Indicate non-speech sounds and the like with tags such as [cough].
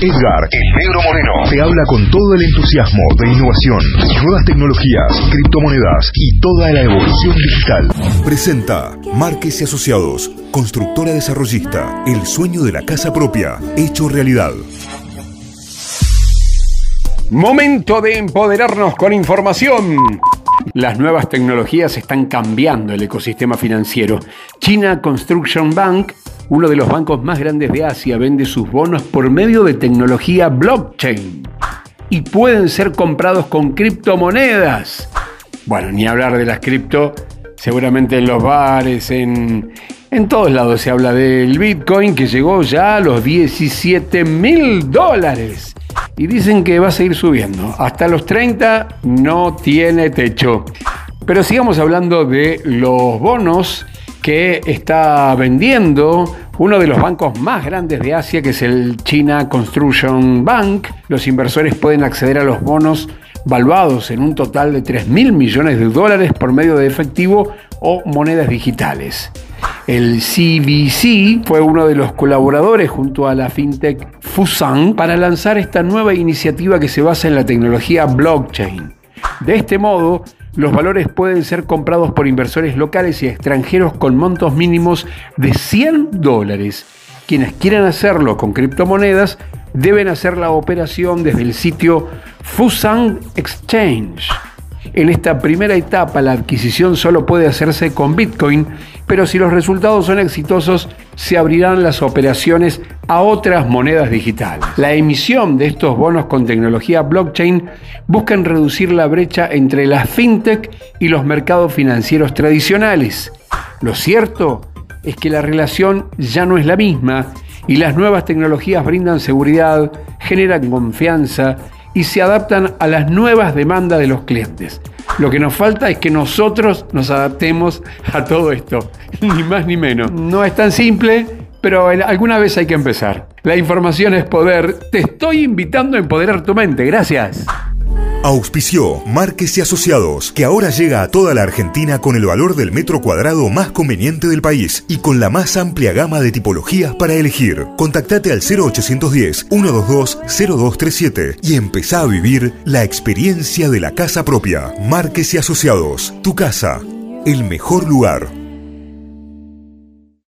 Edgar, el negro moreno, te habla con todo el entusiasmo de innovación, nuevas tecnologías, criptomonedas y toda la evolución digital. Presenta Márquez y Asociados, constructora desarrollista, el sueño de la casa propia, hecho realidad. Momento de empoderarnos con información. Las nuevas tecnologías están cambiando el ecosistema financiero. China Construction Bank, uno de los bancos más grandes de Asia, vende sus bonos por medio de tecnología blockchain y pueden ser comprados con criptomonedas. Bueno, ni hablar de las cripto, seguramente en los bares, en, en todos lados se habla del Bitcoin que llegó ya a los 17 mil dólares y dicen que va a seguir subiendo. Hasta los 30 no tiene techo. Pero sigamos hablando de los bonos que está vendiendo uno de los bancos más grandes de Asia, que es el China Construction Bank. Los inversores pueden acceder a los bonos valuados en un total de 3 mil millones de dólares por medio de efectivo o monedas digitales. El CBC fue uno de los colaboradores junto a la fintech Fusan para lanzar esta nueva iniciativa que se basa en la tecnología blockchain. De este modo, los valores pueden ser comprados por inversores locales y extranjeros con montos mínimos de 100 dólares. Quienes quieran hacerlo con criptomonedas deben hacer la operación desde el sitio Fusan Exchange. En esta primera etapa la adquisición solo puede hacerse con Bitcoin, pero si los resultados son exitosos, se abrirán las operaciones a otras monedas digitales. La emisión de estos bonos con tecnología blockchain buscan reducir la brecha entre la fintech y los mercados financieros tradicionales. Lo cierto es que la relación ya no es la misma y las nuevas tecnologías brindan seguridad, generan confianza y se adaptan a las nuevas demandas de los clientes. Lo que nos falta es que nosotros nos adaptemos a todo esto, [laughs] ni más ni menos. No es tan simple, pero alguna vez hay que empezar. La información es poder. Te estoy invitando a empoderar tu mente. Gracias. Auspició Márquez y Asociados, que ahora llega a toda la Argentina con el valor del metro cuadrado más conveniente del país y con la más amplia gama de tipologías para elegir. Contactate al 0810-122-0237 y empezá a vivir la experiencia de la casa propia. Márquez y Asociados, tu casa, el mejor lugar.